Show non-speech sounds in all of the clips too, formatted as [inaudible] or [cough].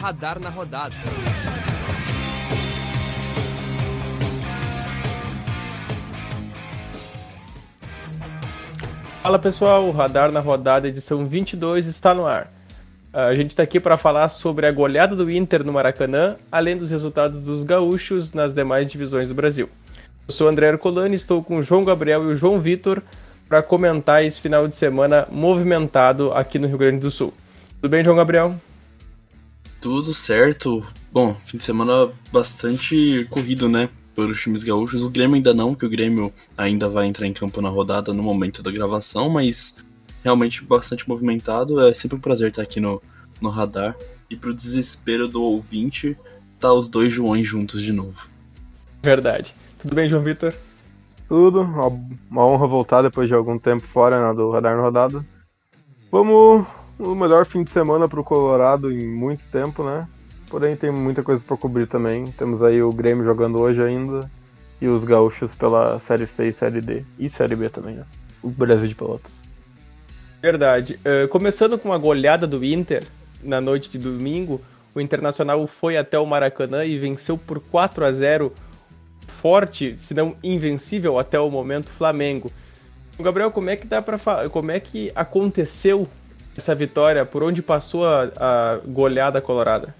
Radar na Rodada. Fala pessoal, o Radar na Rodada edição 22 está no ar. A gente está aqui para falar sobre a goleada do Inter no Maracanã, além dos resultados dos gaúchos nas demais divisões do Brasil. Eu sou André Arcolani, estou com o João Gabriel e o João Vitor para comentar esse final de semana movimentado aqui no Rio Grande do Sul. Tudo bem, João Gabriel? Tudo certo. Bom, fim de semana bastante corrido, né? Pelos times gaúchos. O Grêmio ainda não, que o Grêmio ainda vai entrar em campo na rodada no momento da gravação, mas realmente bastante movimentado. É sempre um prazer estar aqui no, no radar. E pro desespero do ouvinte, tá os dois Joões juntos de novo. Verdade. Tudo bem, João Vitor? Tudo, uma honra voltar depois de algum tempo fora né, do Radar no Rodada. Vamos o melhor fim de semana pro Colorado em muito tempo, né? Porém tem muita coisa para cobrir também. Temos aí o Grêmio jogando hoje ainda e os gaúchos pela Série C e Série D e Série B também, né? O Brasil de Pelotas. Verdade. Uh, começando com a goleada do Inter na noite de domingo, o Internacional foi até o Maracanã e venceu por 4 a 0 forte, se não invencível até o momento, Flamengo. Gabriel, como é que dá para como é que aconteceu essa vitória? Por onde passou a, a goleada colorada?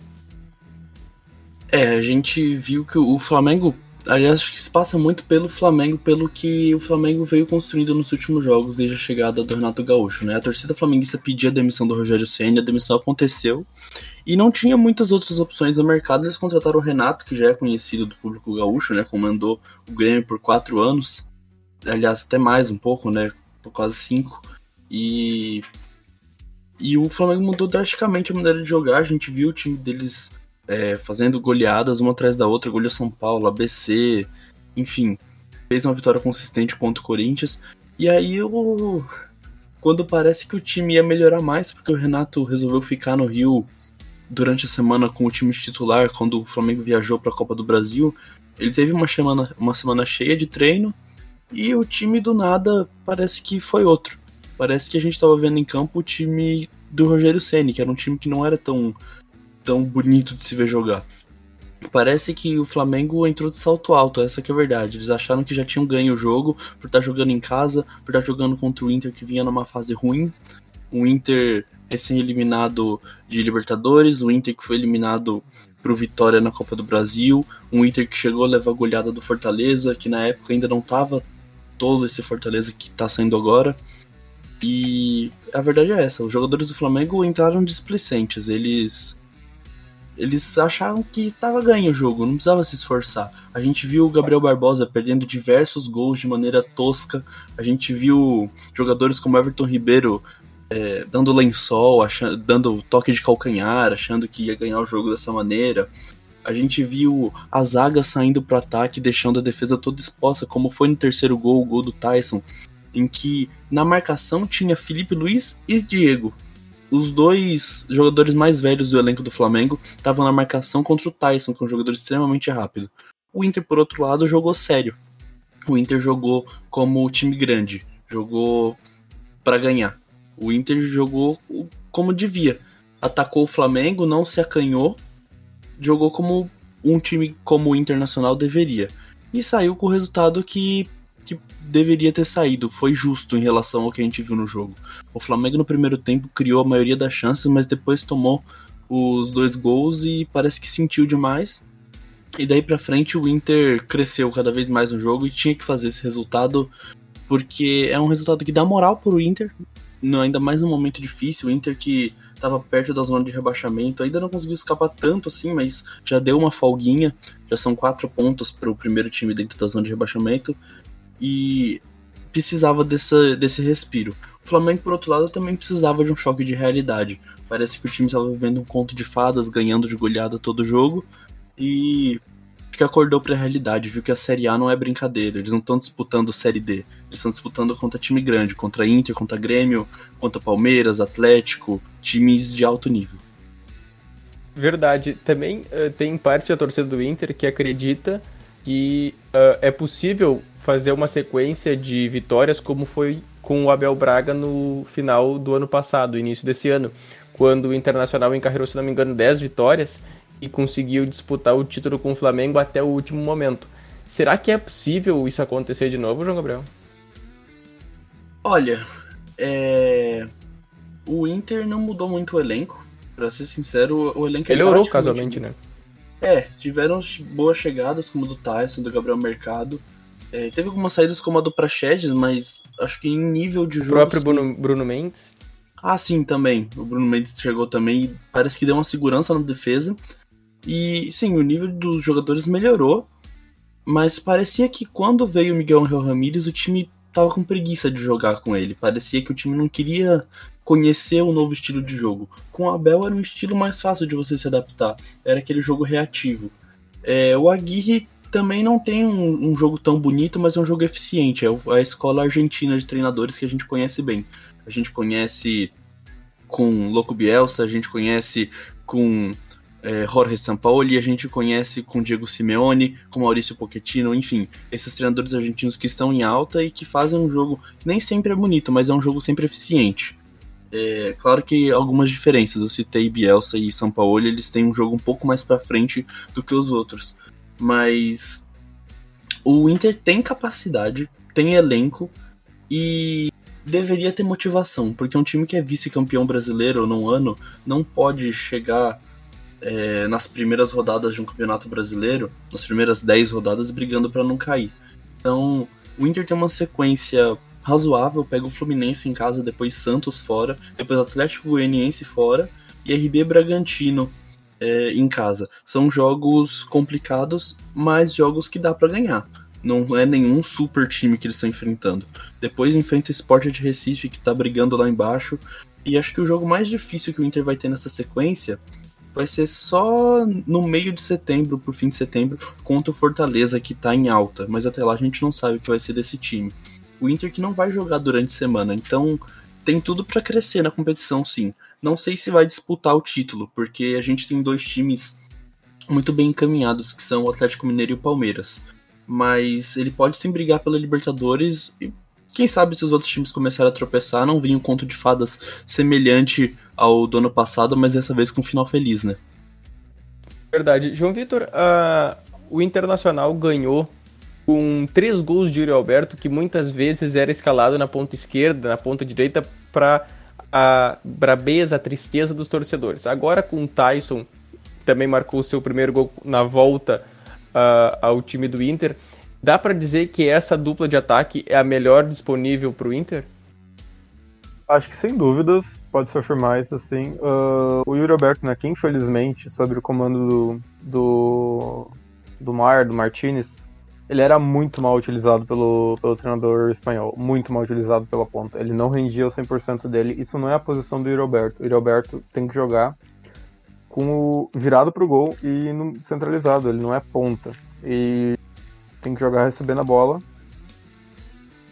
É, a gente viu que o Flamengo, aliás, acho que se passa muito pelo Flamengo, pelo que o Flamengo veio construindo nos últimos jogos desde a chegada do Renato Gaúcho, né? A torcida flamenguista pedia a demissão do Rogério Senna, a demissão aconteceu e não tinha muitas outras opções no mercado. Eles contrataram o Renato, que já é conhecido do público gaúcho, né? Comandou o Grêmio por quatro anos, aliás, até mais um pouco, né? Por quase cinco. E e o Flamengo mudou drasticamente a maneira de jogar. A gente viu o time deles é, fazendo goleadas uma atrás da outra, goleou São Paulo, ABC, enfim, fez uma vitória consistente contra o Corinthians. E aí o quando parece que o time ia melhorar mais, porque o Renato resolveu ficar no Rio durante a semana com o time titular, quando o Flamengo viajou para a Copa do Brasil, ele teve uma semana, uma semana cheia de treino e o time do nada parece que foi outro. Parece que a gente estava vendo em campo o time do Rogério Ceni, que era um time que não era tão, tão bonito de se ver jogar. Parece que o Flamengo entrou de salto alto, essa que é a verdade. Eles acharam que já tinham ganho o jogo por estar jogando em casa, por estar jogando contra o Inter que vinha numa fase ruim. O Inter recém-eliminado de Libertadores, o Inter que foi eliminado pro Vitória na Copa do Brasil, um Inter que chegou a levar a goleada do Fortaleza, que na época ainda não tava todo esse Fortaleza que tá saindo agora. E a verdade é essa, os jogadores do Flamengo entraram displicentes, eles eles acharam que estava ganho o jogo, não precisava se esforçar. A gente viu o Gabriel Barbosa perdendo diversos gols de maneira tosca. A gente viu jogadores como Everton Ribeiro é, dando lençol, achando, dando toque de calcanhar, achando que ia ganhar o jogo dessa maneira. A gente viu a zaga saindo para ataque, deixando a defesa toda exposta, como foi no terceiro gol, o gol do Tyson, em que na marcação tinha Felipe Luiz e Diego. Os dois jogadores mais velhos do elenco do Flamengo estavam na marcação contra o Tyson, que é um jogador extremamente rápido. O Inter, por outro lado, jogou sério. O Inter jogou como time grande, jogou para ganhar. O Inter jogou como devia. Atacou o Flamengo, não se acanhou, jogou como um time como o Internacional deveria. E saiu com o resultado que que deveria ter saído, foi justo em relação ao que a gente viu no jogo. O Flamengo no primeiro tempo criou a maioria das chances, mas depois tomou os dois gols e parece que sentiu demais. E daí para frente o Inter cresceu cada vez mais no jogo e tinha que fazer esse resultado porque é um resultado que dá moral pro Inter, ainda mais num momento difícil, o Inter que estava perto da zona de rebaixamento, ainda não conseguiu escapar tanto assim, mas já deu uma folguinha, já são quatro pontos para o primeiro time dentro da zona de rebaixamento, e precisava dessa, desse respiro. O Flamengo, por outro lado, também precisava de um choque de realidade. Parece que o time estava vivendo um conto de fadas, ganhando de goleada todo jogo, e que acordou para a realidade, viu que a Série A não é brincadeira, eles não estão disputando Série D, eles estão disputando contra time grande, contra Inter, contra Grêmio, contra Palmeiras, Atlético, times de alto nível. Verdade, também uh, tem parte da torcida do Inter que acredita que uh, é possível fazer uma sequência de vitórias como foi com o Abel Braga no final do ano passado, início desse ano, quando o Internacional encarregou, se não me engano, 10 vitórias e conseguiu disputar o título com o Flamengo até o último momento. Será que é possível isso acontecer de novo, João Gabriel? Olha, é... o Inter não mudou muito o elenco. Pra ser sincero, o elenco Melhorou é casualmente, né? É, tiveram boas chegadas, como do Tyson, do Gabriel Mercado. É, teve algumas saídas como a do Praxedes, mas acho que em nível de jogo. O próprio Bruno, Bruno Mendes. Ah, sim, também. O Bruno Mendes chegou também e parece que deu uma segurança na defesa. E sim, o nível dos jogadores melhorou, mas parecia que quando veio o Miguel Angel Ramírez, o time tava com preguiça de jogar com ele. Parecia que o time não queria conhecer o novo estilo de jogo. Com o Abel era um estilo mais fácil de você se adaptar. Era aquele jogo reativo. É, o Aguirre também não tem um, um, jogo tão bonito, mas é um jogo eficiente. É a escola argentina de treinadores que a gente conhece bem. A gente conhece com Loco Bielsa, a gente conhece com é, Jorge Sampaoli, a gente conhece com Diego Simeone, com Maurício Pochettino, enfim, esses treinadores argentinos que estão em alta e que fazem um jogo que nem sempre é bonito, mas é um jogo sempre eficiente. É, claro que algumas diferenças, eu citei Bielsa e Sampaoli, eles têm um jogo um pouco mais para frente do que os outros, mas o Inter tem capacidade, tem elenco e deveria ter motivação, porque um time que é vice-campeão brasileiro num ano não pode chegar é, nas primeiras rodadas de um campeonato brasileiro, nas primeiras 10 rodadas, brigando para não cair. Então, o Inter tem uma sequência razoável, pega o Fluminense em casa, depois Santos fora, depois Atlético Goianiense fora e RB Bragantino é, em casa. São jogos complicados, mas jogos que dá para ganhar. Não é nenhum super time que eles estão enfrentando. Depois enfrenta o Sport de Recife, que tá brigando lá embaixo. E acho que o jogo mais difícil que o Inter vai ter nessa sequência vai ser só no meio de setembro, pro fim de setembro, contra o Fortaleza, que tá em alta. Mas até lá a gente não sabe o que vai ser desse time. O Inter que não vai jogar durante a semana, então tem tudo para crescer na competição, sim. Não sei se vai disputar o título, porque a gente tem dois times muito bem encaminhados, que são o Atlético Mineiro e o Palmeiras. Mas ele pode sim brigar pela Libertadores e quem sabe se os outros times começarem a tropeçar, não vinha um conto de fadas semelhante ao do ano passado, mas dessa vez com um final feliz, né? Verdade. João Vitor, uh, o Internacional ganhou com três gols de Yuri Alberto, que muitas vezes era escalado na ponta esquerda, na ponta direita, para a brabeza, a tristeza dos torcedores. Agora com o Tyson, também marcou o seu primeiro gol na volta uh, ao time do Inter. Dá para dizer que essa dupla de ataque é a melhor disponível para o Inter? Acho que sem dúvidas, pode se afirmar isso assim. Uh, o Yuri Alberto, né, que infelizmente, sob o comando do, do, do Mar, do Martinez, ele era muito mal utilizado pelo, pelo treinador espanhol, muito mal utilizado pela ponta. Ele não rendia o 100% dele. Isso não é a posição do Yuri Alberto. O Yuri Alberto tem que jogar com o virado pro gol e no, centralizado, ele não é ponta. E tem que jogar recebendo a bola,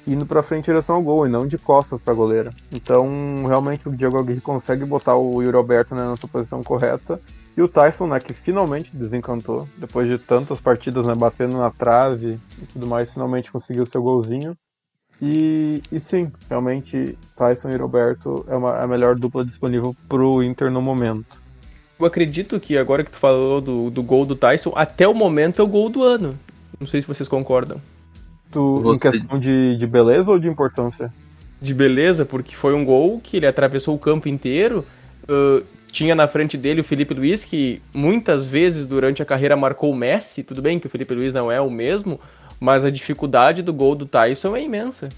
indo para frente em direção ao gol e não de costas para goleira. Então, realmente o Diego Aguirre consegue botar o né, na sua posição correta. E o Tyson, né, que finalmente desencantou, depois de tantas partidas né, batendo na trave e tudo mais, finalmente conseguiu seu golzinho. E, e sim, realmente Tyson e Roberto é, uma, é a melhor dupla disponível pro Inter no momento. Eu acredito que agora que tu falou do, do gol do Tyson, até o momento é o gol do ano. Não sei se vocês concordam. Tu, Você... Em questão de, de beleza ou de importância? De beleza, porque foi um gol que ele atravessou o campo inteiro. Uh, tinha na frente dele o Felipe Luiz, que muitas vezes durante a carreira marcou o Messi. Tudo bem que o Felipe Luiz não é o mesmo, mas a dificuldade do gol do Tyson é imensa.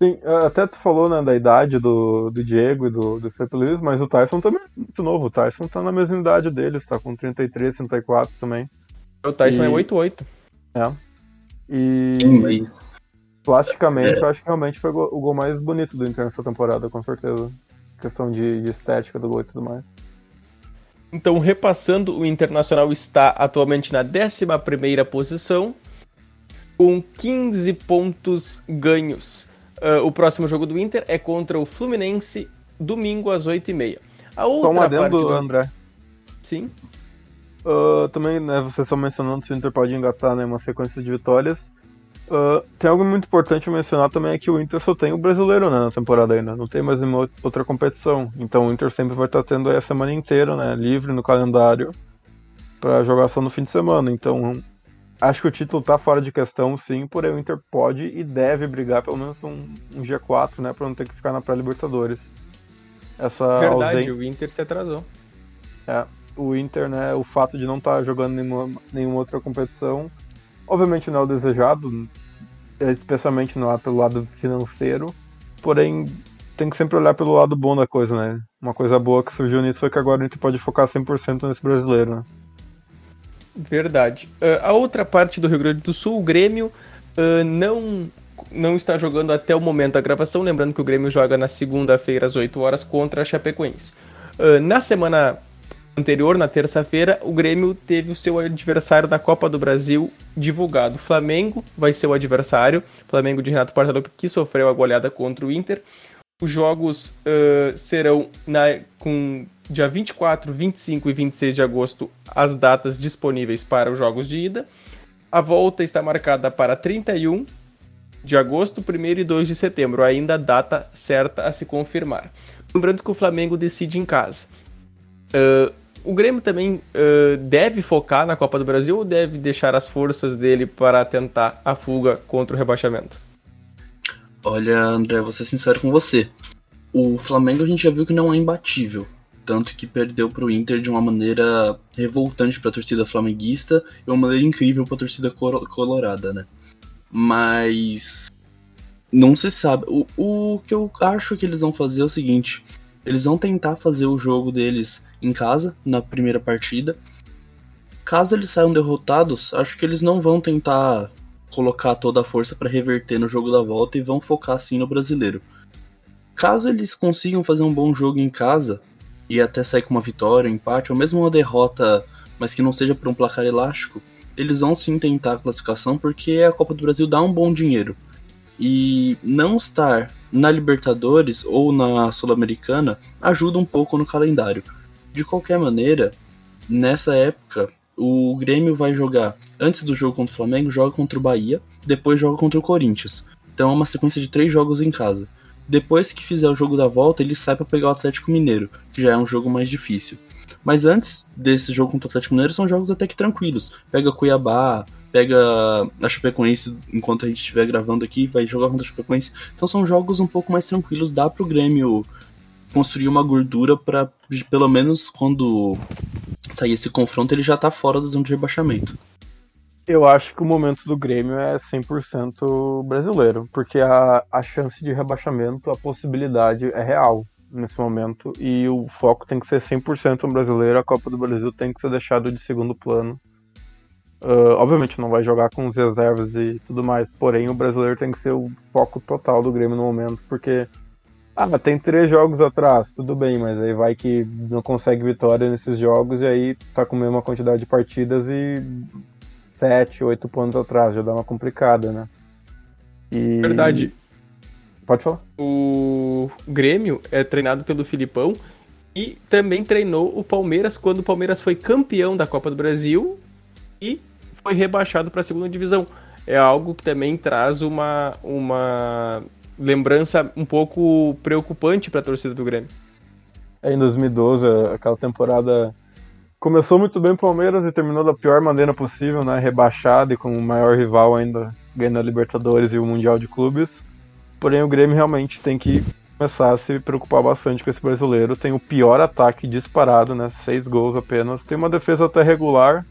Sim, até tu falou né, da idade do, do Diego e do, do Felipe Luiz, mas o Tyson também é muito novo. O Tyson tá na mesma idade dele, está com 33, 34 também. O Tyson é e... é 8'8". É. E. Mas... Plasticamente, é. eu acho que realmente foi o gol mais bonito do Inter nessa temporada, com certeza. Questão de, de estética do gol e tudo mais. Então, repassando, o Internacional está atualmente na 11 posição, com 15 pontos ganhos. Uh, o próximo jogo do Inter é contra o Fluminense, domingo às 8h30. A outra Só um adendo, do... André. Sim. Uh, também, né, vocês estão mencionando que o Inter pode engatar né, uma sequência de vitórias. Uh, tem algo muito importante mencionar também é que o Inter só tem o brasileiro né, na temporada ainda, não tem mais nenhuma outra competição. Então o Inter sempre vai estar tendo a semana inteira, né, livre no calendário para jogar só no fim de semana. Então acho que o título tá fora de questão, sim, porém o Inter pode e deve brigar pelo menos um, um G4, né, para não ter que ficar na pré-Libertadores. Essa Verdade, ausência... o Inter se atrasou. É, o Inter, né, o fato de não estar tá jogando nenhuma, nenhuma outra competição Obviamente não é o desejado, especialmente não é pelo lado financeiro, porém tem que sempre olhar pelo lado bom da coisa, né? Uma coisa boa que surgiu nisso foi que agora a gente pode focar 100% nesse brasileiro, né? Verdade. Uh, a outra parte do Rio Grande do Sul, o Grêmio, uh, não, não está jogando até o momento da gravação. Lembrando que o Grêmio joga na segunda-feira às 8 horas contra a Chapecoense. Uh, na semana anterior, na terça-feira, o Grêmio teve o seu adversário da Copa do Brasil divulgado. O Flamengo vai ser o adversário. Flamengo de Renato Portaluppi, que sofreu a goleada contra o Inter. Os jogos uh, serão na, com dia 24, 25 e 26 de agosto as datas disponíveis para os jogos de ida. A volta está marcada para 31 de agosto, 1 e 2 de setembro, ainda a data certa a se confirmar. Lembrando que o Flamengo decide em casa. O Grêmio também uh, deve focar na Copa do Brasil ou deve deixar as forças dele para tentar a fuga contra o rebaixamento? Olha, André, vou ser sincero com você. O Flamengo a gente já viu que não é imbatível. Tanto que perdeu para o Inter de uma maneira revoltante para a torcida flamenguista e uma maneira incrível para a torcida colorada, né? Mas não se sabe. O, o que eu acho que eles vão fazer é o seguinte: eles vão tentar fazer o jogo deles em casa, na primeira partida. Caso eles saiam derrotados, acho que eles não vão tentar colocar toda a força para reverter no jogo da volta e vão focar sim no brasileiro. Caso eles consigam fazer um bom jogo em casa e até sair com uma vitória, um empate ou mesmo uma derrota, mas que não seja por um placar elástico, eles vão sim tentar a classificação porque a Copa do Brasil dá um bom dinheiro. E não estar na Libertadores ou na Sul-Americana ajuda um pouco no calendário. De qualquer maneira, nessa época, o Grêmio vai jogar, antes do jogo contra o Flamengo, joga contra o Bahia, depois joga contra o Corinthians. Então é uma sequência de três jogos em casa. Depois que fizer o jogo da volta, ele sai para pegar o Atlético Mineiro, que já é um jogo mais difícil. Mas antes desse jogo contra o Atlético Mineiro, são jogos até que tranquilos. Pega Cuiabá, pega a Chapecoense enquanto a gente estiver gravando aqui, vai jogar contra a Chapecoense. Então são jogos um pouco mais tranquilos, dá pro Grêmio construir uma gordura para pelo menos quando sair esse confronto ele já tá fora da zona de rebaixamento. Eu acho que o momento do Grêmio é 100% brasileiro, porque a, a chance de rebaixamento, a possibilidade é real nesse momento, e o foco tem que ser 100% no brasileiro, a Copa do Brasil tem que ser deixado de segundo plano. Uh, obviamente não vai jogar com os reservas e tudo mais, porém o brasileiro tem que ser o foco total do Grêmio no momento, porque ah, tem três jogos atrás, tudo bem, mas aí vai que não consegue vitória nesses jogos e aí tá com a mesma quantidade de partidas e sete, oito pontos atrás, já dá uma complicada, né? E... Verdade. Pode falar. O Grêmio é treinado pelo Filipão e também treinou o Palmeiras quando o Palmeiras foi campeão da Copa do Brasil e foi rebaixado para a segunda divisão. É algo que também traz uma, uma lembrança um pouco preocupante para a torcida do Grêmio. É, em 2012, aquela temporada começou muito bem o Palmeiras e terminou da pior maneira possível, né? Rebaixado e com o maior rival ainda ganhando a Libertadores e o Mundial de Clubes. Porém, o Grêmio realmente tem que começar a se preocupar bastante com esse brasileiro. Tem o pior ataque disparado, né? Seis gols apenas. Tem uma defesa até regular,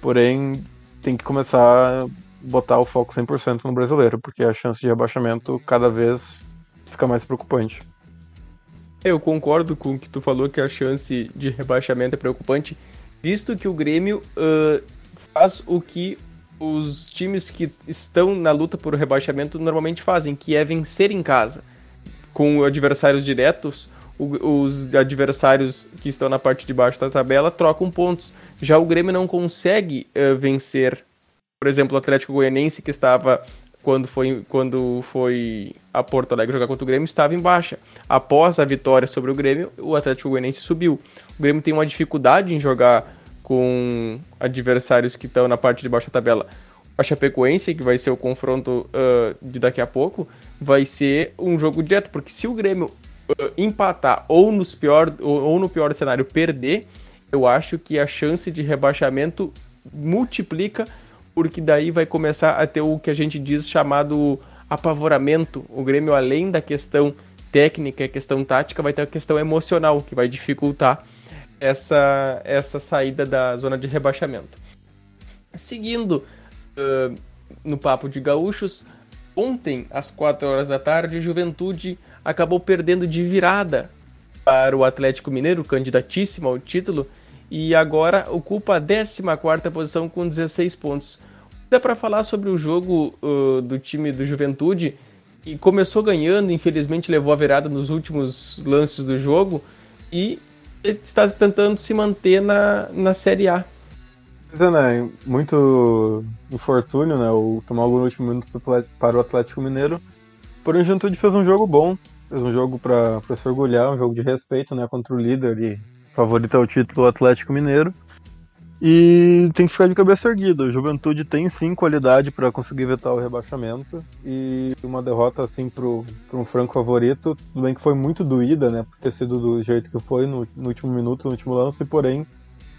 porém tem que começar botar o foco 100% no brasileiro, porque a chance de rebaixamento cada vez fica mais preocupante. Eu concordo com o que tu falou que a chance de rebaixamento é preocupante, visto que o Grêmio uh, faz o que os times que estão na luta por rebaixamento normalmente fazem, que é vencer em casa. Com adversários diretos, os adversários que estão na parte de baixo da tabela trocam pontos. Já o Grêmio não consegue uh, vencer por exemplo, o Atlético Goianense, que estava quando foi, quando foi a Porto Alegre jogar contra o Grêmio, estava em baixa. Após a vitória sobre o Grêmio, o Atlético Goianense subiu. O Grêmio tem uma dificuldade em jogar com adversários que estão na parte de baixo da tabela. a Chapecoense, que vai ser o confronto uh, de daqui a pouco, vai ser um jogo direto, porque se o Grêmio uh, empatar ou, nos pior, ou, ou no pior cenário perder, eu acho que a chance de rebaixamento multiplica, porque daí vai começar a ter o que a gente diz chamado apavoramento. O Grêmio, além da questão técnica, questão tática, vai ter a questão emocional, que vai dificultar essa, essa saída da zona de rebaixamento. Seguindo uh, no papo de gaúchos, ontem, às 4 horas da tarde, Juventude acabou perdendo de virada para o Atlético Mineiro, candidatíssimo ao título, e agora ocupa a 14 posição com 16 pontos. Dá para falar sobre o jogo uh, do time do Juventude, que começou ganhando, infelizmente levou a virada nos últimos lances do jogo e está tentando se manter na, na Série A. Pois é, né? Muito infortúnio, né? O tomar no último minuto para o Atlético Mineiro. Porém, o Juventude fez um jogo bom, fez um jogo para se orgulhar, um jogo de respeito, né? Contra o líder e favorito ao título Atlético Mineiro. E tem que ficar de cabeça erguida. O Juventude tem sim qualidade para conseguir vetar o rebaixamento. E uma derrota assim para um franco favorito, tudo bem que foi muito doída, né? Por ter sido do jeito que foi no, no último minuto, no último lance, porém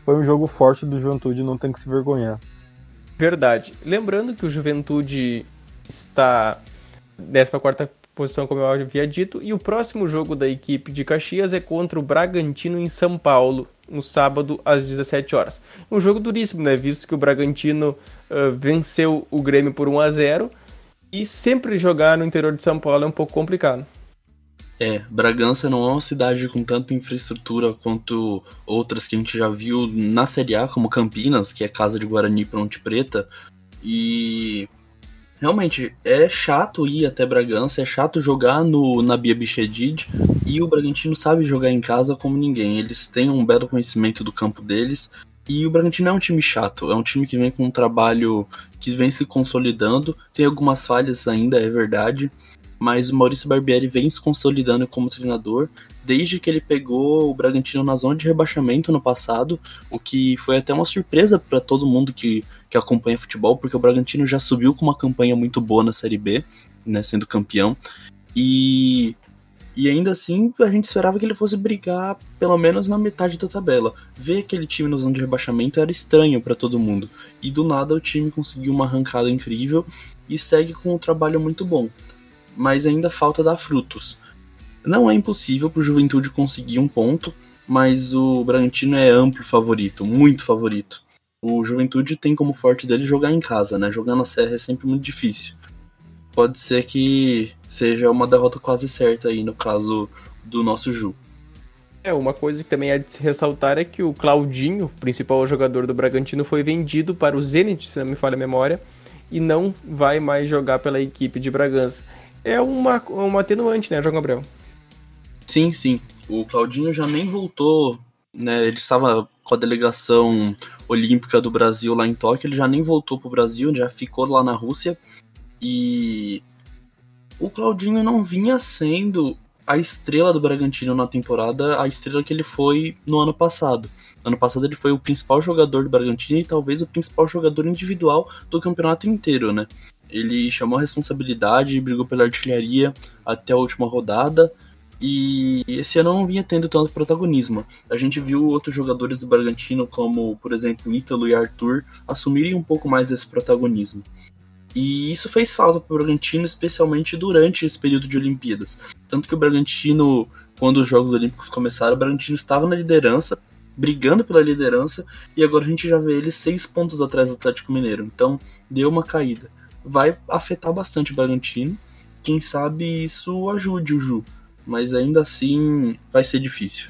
foi um jogo forte do Juventude, não tem que se vergonhar. Verdade. Lembrando que o Juventude está 14 posição, como eu havia dito, e o próximo jogo da equipe de Caxias é contra o Bragantino em São Paulo, no sábado às 17 horas. Um jogo duríssimo, né? Visto que o Bragantino uh, venceu o Grêmio por 1 a 0 e sempre jogar no interior de São Paulo é um pouco complicado. É, Bragança não é uma cidade com tanta infraestrutura quanto outras que a gente já viu na Série A, como Campinas, que é casa de Guarani Ponte Preta. E realmente é chato ir até Bragança, é chato jogar no na Bia Bichedid e o Bragantino sabe jogar em casa como ninguém. Eles têm um belo conhecimento do campo deles. E o Bragantino é um time chato, é um time que vem com um trabalho que vem se consolidando, tem algumas falhas ainda, é verdade, mas o Maurício Barbieri vem se consolidando como treinador desde que ele pegou o Bragantino na zona de rebaixamento no passado, o que foi até uma surpresa para todo mundo que, que acompanha futebol, porque o Bragantino já subiu com uma campanha muito boa na Série B, né, sendo campeão, e, e ainda assim a gente esperava que ele fosse brigar pelo menos na metade da tabela. Ver aquele time na zona de rebaixamento era estranho para todo mundo, e do nada o time conseguiu uma arrancada incrível e segue com um trabalho muito bom mas ainda falta dar frutos. Não é impossível para o Juventude conseguir um ponto, mas o Bragantino é amplo favorito, muito favorito. O Juventude tem como forte dele jogar em casa, né? Jogar na Serra é sempre muito difícil. Pode ser que seja uma derrota quase certa aí no caso do nosso Ju. É, uma coisa que também é de se ressaltar é que o Claudinho, principal jogador do Bragantino, foi vendido para o Zenit, se não me falha a memória, e não vai mais jogar pela equipe de Bragança é uma, uma atenuante, né, João Gabriel? Sim, sim. O Claudinho já nem voltou, né? Ele estava com a delegação olímpica do Brasil lá em Tóquio, ele já nem voltou pro Brasil, já ficou lá na Rússia. E o Claudinho não vinha sendo a estrela do Bragantino na temporada, a estrela que ele foi no ano passado. Ano passado ele foi o principal jogador do Bragantino e talvez o principal jogador individual do campeonato inteiro, né? Ele chamou a responsabilidade, brigou pela artilharia até a última rodada. E esse ano não vinha tendo tanto protagonismo. A gente viu outros jogadores do Bragantino, como por exemplo Ítalo e Arthur, assumirem um pouco mais desse protagonismo. E isso fez falta para o Bragantino, especialmente durante esse período de Olimpíadas. Tanto que o Bragantino, quando os Jogos Olímpicos começaram, o Bragantino estava na liderança, brigando pela liderança, e agora a gente já vê ele seis pontos atrás do Atlético Mineiro. Então deu uma caída vai afetar bastante o Bragantino. Quem sabe isso ajude o Ju, mas ainda assim vai ser difícil.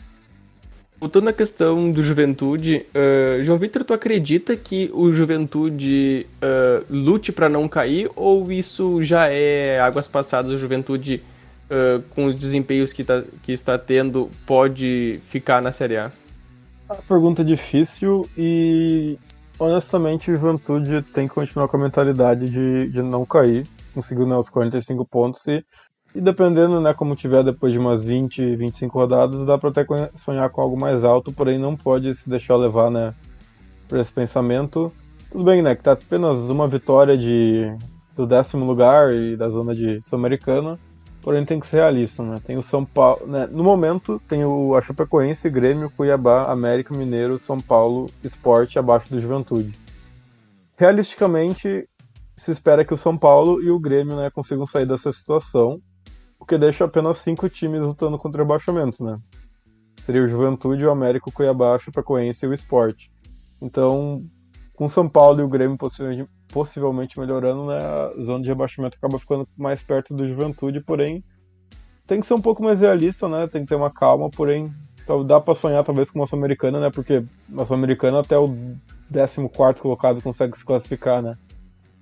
Voltando à questão do Juventude, uh, João Vitor, tu acredita que o Juventude uh, lute para não cair ou isso já é águas passadas? O Juventude, uh, com os desempenhos que, tá, que está tendo, pode ficar na Série A? A pergunta é difícil e honestamente, o Juventude tem que continuar com a mentalidade de, de não cair. Conseguiu né, os 45 pontos e, e dependendo, né, como tiver depois de umas 20, 25 rodadas, dá para até sonhar com algo mais alto, porém não pode se deixar levar, né, por esse pensamento. Tudo bem, né? Que tá apenas uma vitória de, do décimo lugar e da zona de Sul-Americana. Porém, tem que ser realista, né? Tem o São Paulo. Né? No momento, tem o a Chapecoense, Grêmio, Cuiabá, América, Mineiro, São Paulo, Esporte abaixo do Juventude. Realisticamente, se espera que o São Paulo e o Grêmio né, consigam sair dessa situação, o que deixa apenas cinco times lutando contra o rebaixamento, né? Seria o Juventude, o América, o Cuiabá, o Chapecoense e o Esporte. Então, com o São Paulo e o Grêmio possivelmente, possivelmente melhorando, né, a zona de rebaixamento acaba ficando mais perto do Juventude, porém tem que ser um pouco mais realista, né? Tem que ter uma calma, porém dá para sonhar talvez com uma Sul-Americana, né? Porque a Sul-Americana até o 14 colocado consegue se classificar, né?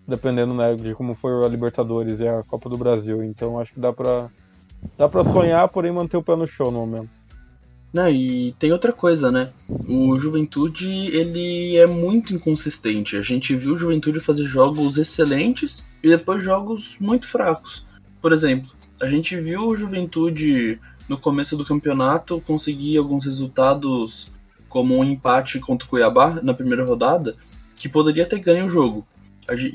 Dependendo né, de como foi a Libertadores e a Copa do Brasil. Então acho que dá pra, dá pra sonhar, porém manter o pé no chão no momento. Não, e tem outra coisa, né? O Juventude, ele é muito inconsistente. A gente viu o Juventude fazer jogos excelentes e depois jogos muito fracos. Por exemplo, a gente viu o Juventude no começo do campeonato conseguir alguns resultados como um empate contra o Cuiabá na primeira rodada, que poderia ter ganho o jogo.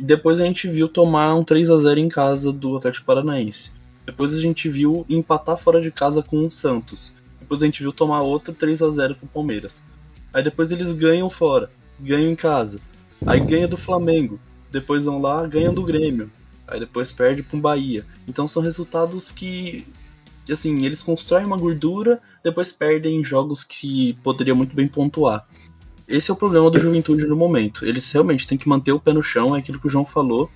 Depois a gente viu tomar um 3 a 0 em casa do Atlético Paranaense. Depois a gente viu empatar fora de casa com o Santos. Depois a gente viu tomar outro 3 a 0 pro Palmeiras. Aí depois eles ganham fora, ganham em casa. Aí ganha do Flamengo. Depois vão lá, ganham do Grêmio. Aí depois perde pro Bahia. Então são resultados que assim, eles constroem uma gordura, depois perdem em jogos que poderia muito bem pontuar. Esse é o problema do Juventude no momento. Eles realmente têm que manter o pé no chão, é aquilo que o João falou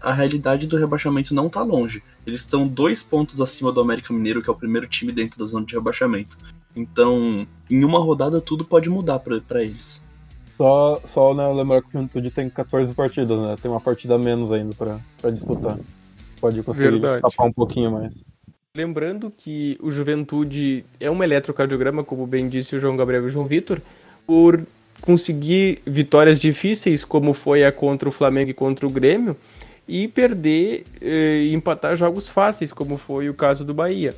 a realidade do rebaixamento não está longe. Eles estão dois pontos acima do América Mineiro, que é o primeiro time dentro da zona de rebaixamento. Então, em uma rodada, tudo pode mudar para eles. Só, só né, lembrar que o Juventude tem 14 partidas, né? Tem uma partida a menos ainda para disputar. Pode conseguir Verdade. escapar um pouquinho mais. Lembrando que o Juventude é um eletrocardiograma, como bem disse o João Gabriel e o João Vitor, por conseguir vitórias difíceis, como foi a contra o Flamengo e contra o Grêmio, e perder eh, e empatar jogos fáceis, como foi o caso do Bahia.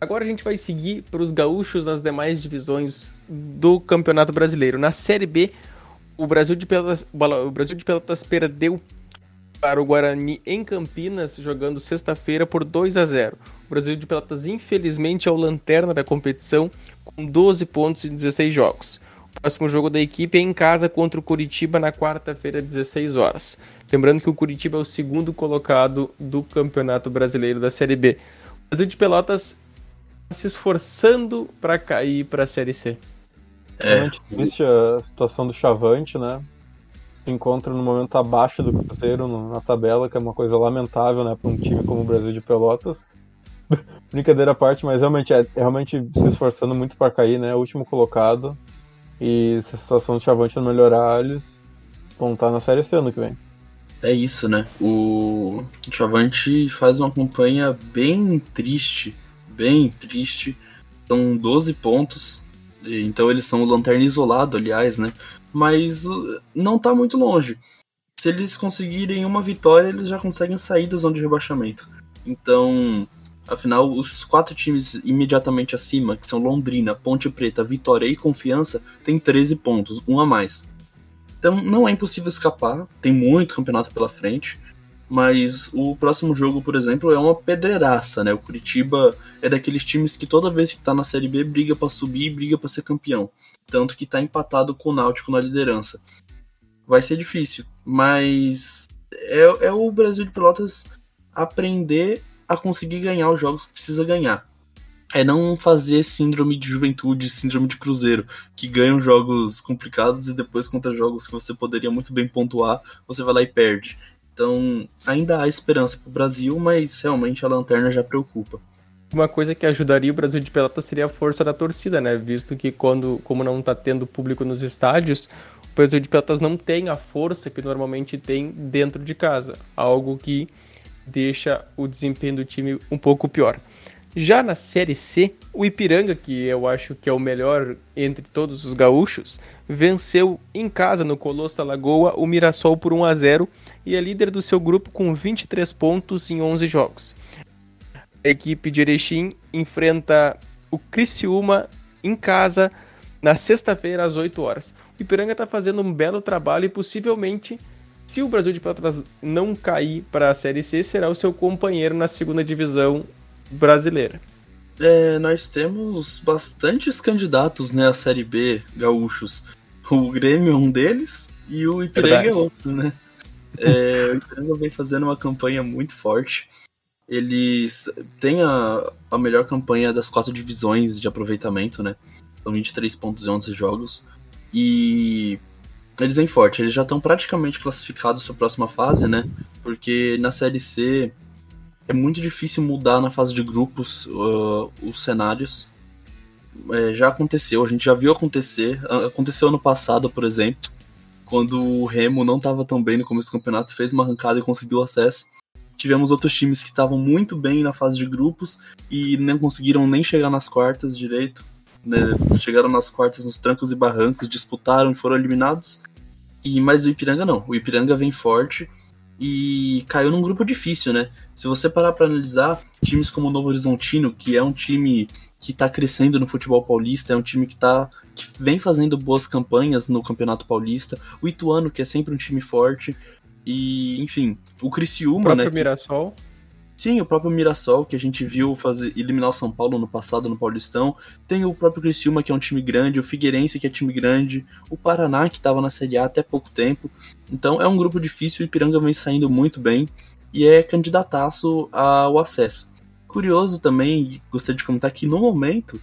Agora a gente vai seguir para os gaúchos nas demais divisões do Campeonato Brasileiro. Na Série B, o Brasil de Pelotas, o Brasil de Pelotas perdeu para o Guarani em Campinas, jogando sexta-feira por 2 a 0. O Brasil de Pelotas, infelizmente, é o lanterna da competição, com 12 pontos em 16 jogos. O próximo jogo da equipe é em casa contra o Curitiba na quarta-feira, 16 horas. Lembrando que o Curitiba é o segundo colocado do Campeonato Brasileiro da Série B. O Brasil de Pelotas se esforçando para cair para a Série C. É triste a situação do Chavante, né? Se encontra no momento abaixo do Cruzeiro na tabela, que é uma coisa lamentável, né, para um time como o Brasil de Pelotas. [laughs] Brincadeira à parte, mas realmente é, é realmente se esforçando muito para cair, né? Último colocado. E se a situação do Chavante não melhorar, eles vão estar na série C ano que vem. É isso, né? O Chavante faz uma campanha bem triste, bem triste. São 12 pontos, então eles são o lanterna isolado, aliás, né? Mas uh, não tá muito longe. Se eles conseguirem uma vitória, eles já conseguem sair da zona de rebaixamento. Então, afinal, os quatro times imediatamente acima, que são Londrina, Ponte Preta, Vitória e Confiança, têm 13 pontos, um a mais. Então não é impossível escapar, tem muito campeonato pela frente. Mas o próximo jogo, por exemplo, é uma pedreiraça, né? O Curitiba é daqueles times que toda vez que tá na Série B briga para subir e briga para ser campeão. Tanto que tá empatado com o Náutico na liderança. Vai ser difícil, mas é, é o Brasil de Pelotas aprender a conseguir ganhar os jogos que precisa ganhar é não fazer síndrome de juventude, síndrome de cruzeiro, que ganham jogos complicados e depois contra jogos que você poderia muito bem pontuar, você vai lá e perde. Então, ainda há esperança para o Brasil, mas realmente a lanterna já preocupa. Uma coisa que ajudaria o Brasil de Pelotas seria a força da torcida, né? Visto que quando, como não está tendo público nos estádios, o Brasil de Pelotas não tem a força que normalmente tem dentro de casa, algo que deixa o desempenho do time um pouco pior. Já na Série C, o Ipiranga, que eu acho que é o melhor entre todos os gaúchos, venceu em casa no Colosso da Lagoa o Mirassol por 1 a 0 e é líder do seu grupo com 23 pontos em 11 jogos. A equipe de Erechim enfrenta o Criciúma em casa na sexta-feira às 8 horas. O Ipiranga está fazendo um belo trabalho e possivelmente, se o Brasil de Pelotas não cair para a Série C, será o seu companheiro na segunda divisão brasileira. É, nós temos bastantes candidatos né, à Série B gaúchos. O Grêmio é um deles e o Ipiranga é outro, né? É, o Ipiranga vem fazendo uma campanha muito forte. Eles têm a, a melhor campanha das quatro divisões de aproveitamento, né? São 23 pontos em 11 jogos. E eles vêm forte. Eles já estão praticamente classificados para a próxima fase, né? Porque na Série C é muito difícil mudar na fase de grupos uh, os cenários. É, já aconteceu, a gente já viu acontecer. Aconteceu ano passado, por exemplo, quando o Remo não estava tão bem no começo do campeonato, fez uma arrancada e conseguiu acesso. Tivemos outros times que estavam muito bem na fase de grupos e não conseguiram nem chegar nas quartas direito. Né? Chegaram nas quartas nos trancos e barrancos, disputaram e foram eliminados. E mas o Ipiranga não. O Ipiranga vem forte e caiu num grupo difícil, né? Se você parar para analisar, times como o Novo Horizontino, que é um time que está crescendo no futebol paulista, é um time que tá que vem fazendo boas campanhas no Campeonato Paulista, o Ituano, que é sempre um time forte, e enfim, o Criciúma, o né? O Mirassol. Sim, o próprio Mirassol, que a gente viu fazer eliminar o São Paulo no passado no Paulistão. Tem o próprio Criciúma, que é um time grande, o Figueirense, que é time grande, o Paraná, que estava na Série A até pouco tempo. Então é um grupo difícil, o Ipiranga vem saindo muito bem e é candidataço ao acesso. Curioso também, gostaria de comentar que no momento,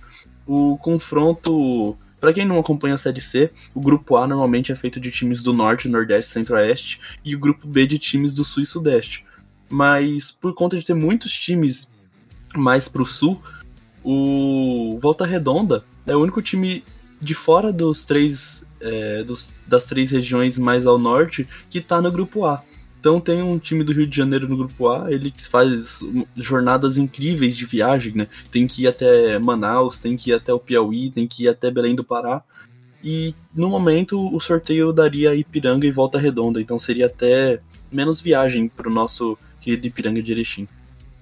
o confronto para quem não acompanha a Série C, o grupo A normalmente é feito de times do Norte, Nordeste, Centro-Oeste e o grupo B de times do Sul e Sudeste mas por conta de ter muitos times mais pro sul, o Volta Redonda é o único time de fora dos três é, dos, das três regiões mais ao norte que tá no grupo A. Então tem um time do Rio de Janeiro no grupo A, ele faz jornadas incríveis de viagem, né? Tem que ir até Manaus, tem que ir até o Piauí, tem que ir até Belém do Pará. E no momento o sorteio daria Ipiranga e Volta Redonda, então seria até menos viagem pro nosso querido Ipiranga de Erechim.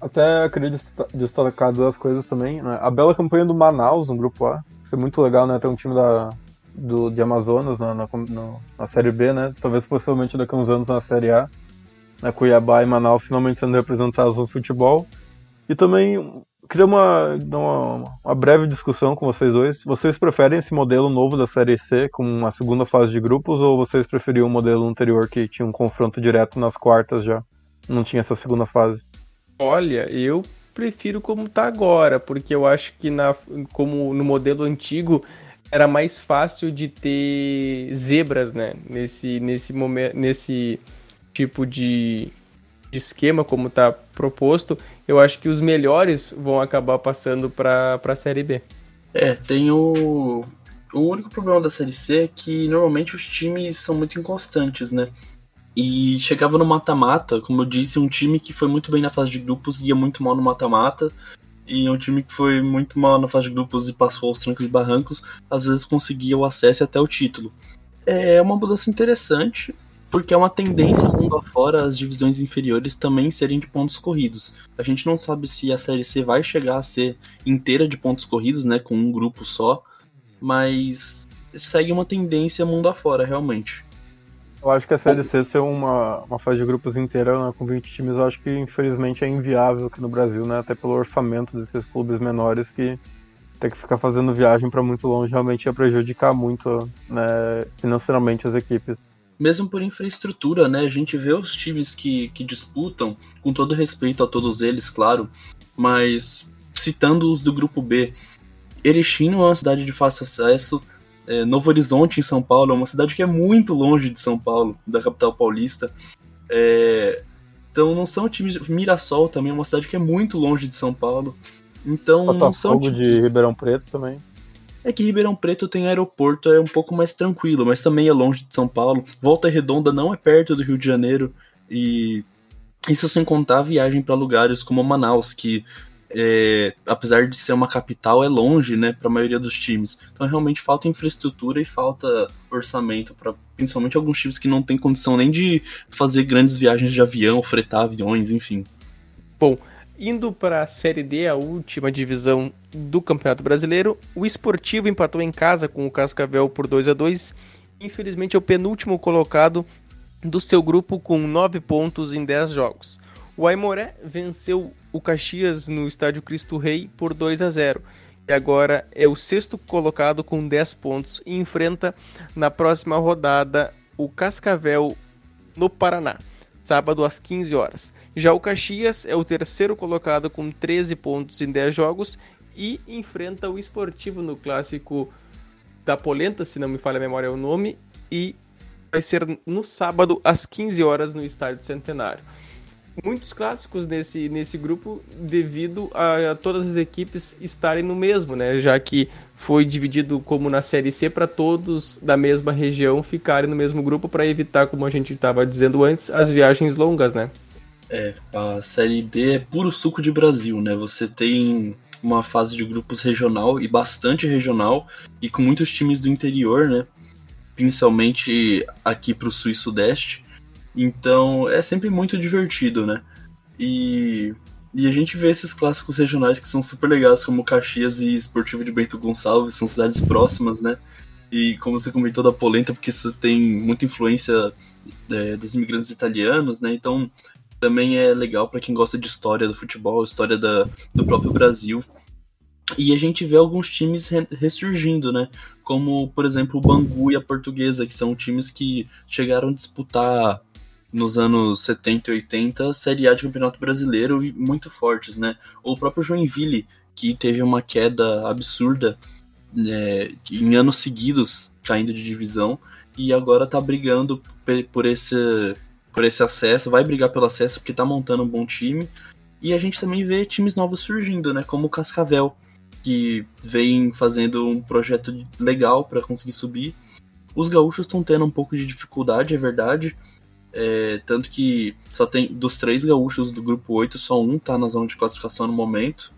Até queria destacar duas coisas também. Né? A bela campanha do Manaus no grupo A. É muito legal, né? Ter um time da, do, de Amazonas na, na, na, Série B, né? Talvez possivelmente daqui a uns anos na Série A. Né? Cuiabá e Manaus finalmente sendo representados no futebol. E também queria uma, uma, uma, breve discussão com vocês dois. Vocês preferem esse modelo novo da Série C, com uma segunda fase de grupos, ou vocês preferiam o modelo anterior que tinha um confronto direto nas quartas já? Não tinha essa segunda fase. Olha, eu prefiro como tá agora, porque eu acho que na, como no modelo antigo era mais fácil de ter zebras, né? Nesse, nesse momento, nesse tipo de, de esquema como tá proposto, eu acho que os melhores vão acabar passando para a Série B. É, tem o o único problema da Série C é que normalmente os times são muito inconstantes, né? E chegava no mata-mata, como eu disse, um time que foi muito bem na fase de grupos ia muito mal no mata-mata. E um time que foi muito mal na fase de grupos e passou aos trancos e barrancos, às vezes conseguia o acesso até o título. É uma mudança interessante, porque é uma tendência mundo afora as divisões inferiores também serem de pontos corridos. A gente não sabe se a Série C vai chegar a ser inteira de pontos corridos, né, com um grupo só, mas segue uma tendência mundo afora, realmente. Eu acho que a Série C ser uma, uma fase de grupos inteira né, com 20 times, eu acho que infelizmente é inviável aqui no Brasil, né? Até pelo orçamento desses clubes menores que ter que ficar fazendo viagem para muito longe realmente ia prejudicar muito né, financeiramente as equipes. Mesmo por infraestrutura, né? A gente vê os times que, que disputam, com todo respeito a todos eles, claro, mas citando os do grupo B, Erechim é uma cidade de fácil acesso, é, Novo Horizonte, em São Paulo, é uma cidade que é muito longe de São Paulo, da capital paulista. É, então não são times. Mirassol também é uma cidade que é muito longe de São Paulo. Então Botafogo não são times... de Ribeirão Preto também. É que Ribeirão Preto tem aeroporto, é um pouco mais tranquilo, mas também é longe de São Paulo. Volta Redonda não é perto do Rio de Janeiro. E isso sem contar a viagem para lugares como Manaus, que é, apesar de ser uma capital, é longe, né, para a maioria dos times. Então realmente falta infraestrutura e falta orçamento para principalmente alguns times que não têm condição nem de fazer grandes viagens de avião, fretar aviões, enfim. Bom, indo para a Série D, a última divisão do Campeonato Brasileiro, o Esportivo empatou em casa com o Cascavel por 2 a 2 Infelizmente é o penúltimo colocado do seu grupo com 9 pontos em 10 jogos. O Aimoré venceu o Caxias no estádio Cristo Rei por 2 a 0 e agora é o sexto colocado com 10 pontos e enfrenta na próxima rodada o Cascavel no Paraná, sábado às 15 horas. Já o Caxias é o terceiro colocado com 13 pontos em 10 jogos e enfrenta o Esportivo no clássico da Polenta, se não me falha a memória o nome, e vai ser no sábado às 15 horas no Estádio Centenário muitos clássicos nesse, nesse grupo devido a, a, todas as equipes estarem no mesmo, né? Já que foi dividido como na Série C para todos da mesma região ficarem no mesmo grupo para evitar, como a gente estava dizendo antes, as viagens longas, né? É, a Série D é puro suco de Brasil, né? Você tem uma fase de grupos regional e bastante regional e com muitos times do interior, né? Principalmente aqui para o sul e sudeste. Então é sempre muito divertido, né? E, e a gente vê esses clássicos regionais que são super legais, como Caxias e Esportivo de Bento Gonçalves, são cidades próximas, né? E como você comentou da polenta, porque isso tem muita influência é, dos imigrantes italianos, né? Então também é legal para quem gosta de história do futebol, história da, do próprio Brasil. E a gente vê alguns times ressurgindo, né? Como, por exemplo, o Bangu e a Portuguesa, que são times que chegaram a disputar nos anos 70 e 80 Série A de Campeonato Brasileiro muito fortes, né? Ou o próprio Joinville, que teve uma queda absurda né, em anos seguidos caindo de divisão e agora tá brigando por esse, por esse acesso, vai brigar pelo acesso porque tá montando um bom time. E a gente também vê times novos surgindo, né? Como o Cascavel, que vem fazendo um projeto legal para conseguir subir. Os gaúchos estão tendo um pouco de dificuldade, é verdade, é, tanto que só tem dos três gaúchos do grupo 8, só um tá na zona de classificação no momento.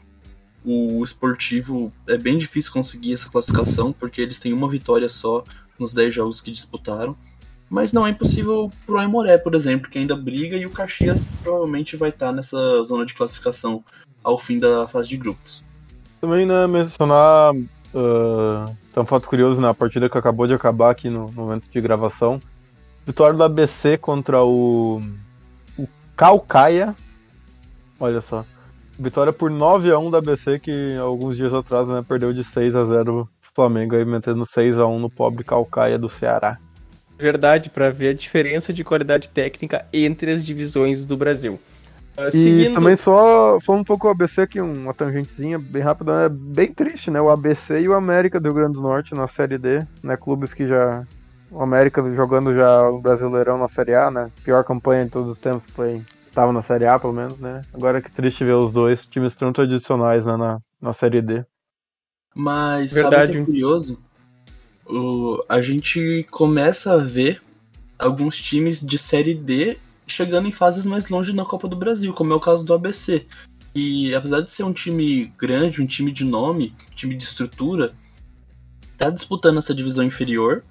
O esportivo é bem difícil conseguir essa classificação, porque eles têm uma vitória só nos 10 jogos que disputaram. Mas não é impossível pro Aimoré, por exemplo, que ainda briga, e o Caxias provavelmente vai estar tá nessa zona de classificação ao fim da fase de grupos. Também, né, mencionar. Uh, tem um fato curioso na partida que acabou de acabar aqui no momento de gravação. Vitória do ABC contra o, o Calcaia. Olha só. Vitória por 9 a 1 do ABC, que alguns dias atrás né, perdeu de 6 a 0 o Flamengo, aí metendo 6 a 1 no pobre Calcaia do Ceará. Verdade, para ver a diferença de qualidade técnica entre as divisões do Brasil. Uh, e seguindo... também só foi um pouco o ABC aqui, uma tangentezinha bem rápida, é bem triste, né? O ABC e o América do Rio Grande do Norte na Série D, né? Clubes que já o América jogando já o Brasileirão na Série A, né? Pior campanha de todos os tempos foi. Tava na Série A, pelo menos, né? Agora que triste ver os dois times tão tradicionais né, na, na Série D. Mas Verdade. sabe o que é curioso? O, a gente começa a ver alguns times de Série D chegando em fases mais longe na Copa do Brasil, como é o caso do ABC. E apesar de ser um time grande, um time de nome, um time de estrutura, tá disputando essa divisão inferior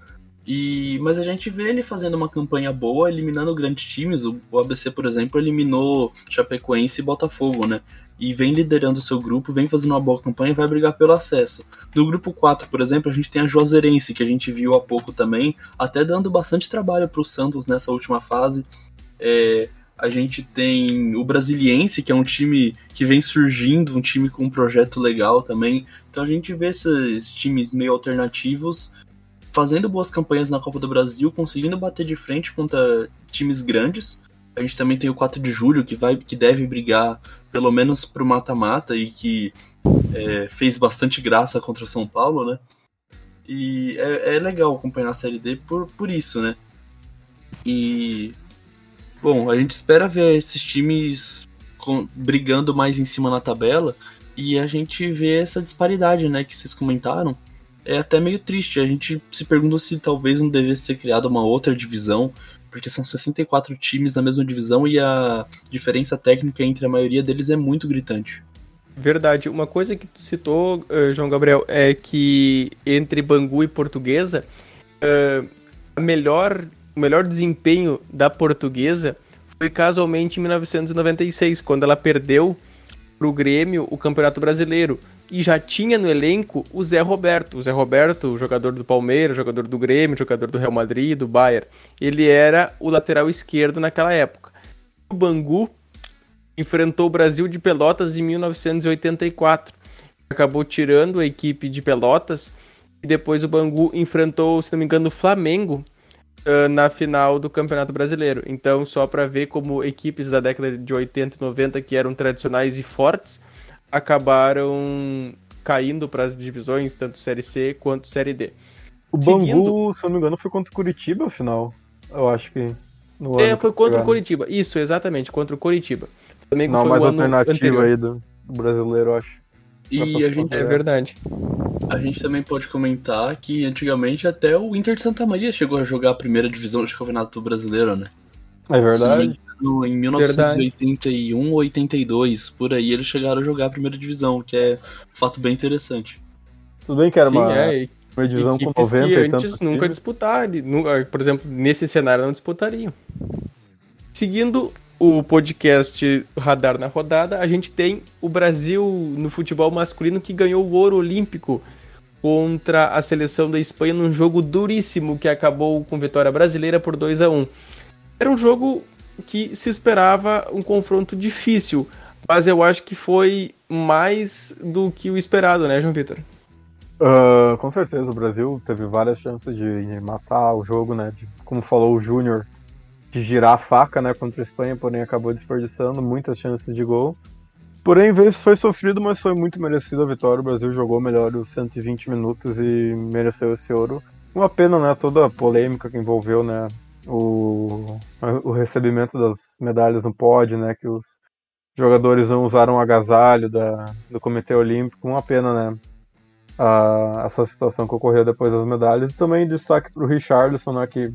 e, mas a gente vê ele fazendo uma campanha boa, eliminando grandes times. O, o ABC, por exemplo, eliminou Chapecoense e Botafogo, né? E vem liderando o seu grupo, vem fazendo uma boa campanha e vai brigar pelo acesso. No grupo 4, por exemplo, a gente tem a Juazeirense, que a gente viu há pouco também, até dando bastante trabalho para o Santos nessa última fase. É, a gente tem o Brasiliense, que é um time que vem surgindo, um time com um projeto legal também. Então a gente vê esses times meio alternativos fazendo boas campanhas na Copa do Brasil, conseguindo bater de frente contra times grandes. A gente também tem o 4 de julho, que, vai, que deve brigar pelo menos pro mata-mata e que é, fez bastante graça contra o São Paulo, né? E é, é, legal acompanhar a Série D por, por isso, né? E. Bom, a gente espera ver esses times com, brigando mais em cima na tabela e a gente vê essa disparidade, né, que vocês comentaram é até meio triste. A gente se pergunta se talvez não devesse ser criada uma outra divisão, porque são 64 times na mesma divisão e a diferença técnica entre a maioria deles é muito gritante. Verdade. Uma coisa que tu citou, uh, João Gabriel, é que entre Bangu e Portuguesa, uh, a melhor, o melhor desempenho da Portuguesa foi casualmente em 1996, quando ela perdeu para o Grêmio o Campeonato Brasileiro e já tinha no elenco o Zé Roberto. O Zé Roberto, jogador do Palmeiras, jogador do Grêmio, jogador do Real Madrid, do Bayern. Ele era o lateral esquerdo naquela época. O Bangu enfrentou o Brasil de Pelotas em 1984. Acabou tirando a equipe de Pelotas e depois o Bangu enfrentou, se não me engano, o Flamengo uh, na final do Campeonato Brasileiro. Então, só para ver como equipes da década de 80 e 90 que eram tradicionais e fortes acabaram caindo para as divisões, tanto Série C quanto Série D. O Seguindo... Bangu, se eu não me engano, foi contra o Curitiba, afinal. Eu acho que. No é, foi contra o Curitiba. Isso, exatamente, contra o Curitiba. Flamengo não, foi mais o alternativa aí do, do brasileiro, eu acho. E a gente. É verdade. A gente também pode comentar que antigamente até o Inter de Santa Maria chegou a jogar a primeira divisão de campeonato brasileiro, né? É verdade. Em 1981 ou 82, por aí eles chegaram a jogar a primeira divisão, que é um fato bem interessante. Tudo bem que era Sim, uma, é, uma divisão com 90 que antes nunca disputaram, por exemplo, nesse cenário não disputariam. Seguindo o podcast Radar na Rodada, a gente tem o Brasil no futebol masculino que ganhou o ouro olímpico contra a seleção da Espanha num jogo duríssimo que acabou com vitória brasileira por 2 a 1 Era um jogo que se esperava um confronto difícil, mas eu acho que foi mais do que o esperado, né, João Vitor? Uh, com certeza, o Brasil teve várias chances de matar o jogo, né? De, como falou o Júnior, de girar a faca né, contra a Espanha, porém acabou desperdiçando muitas chances de gol. Porém, vez foi sofrido, mas foi muito merecido a vitória. O Brasil jogou melhor os 120 minutos e mereceu esse ouro. Uma pena, né, toda a polêmica que envolveu, né, o, o recebimento das medalhas no pódio, né, que os jogadores não usaram o agasalho da, do Comitê Olímpico. Uma pena, né, a, essa situação que ocorreu depois das medalhas. E também destaque para o Richarlison, né, que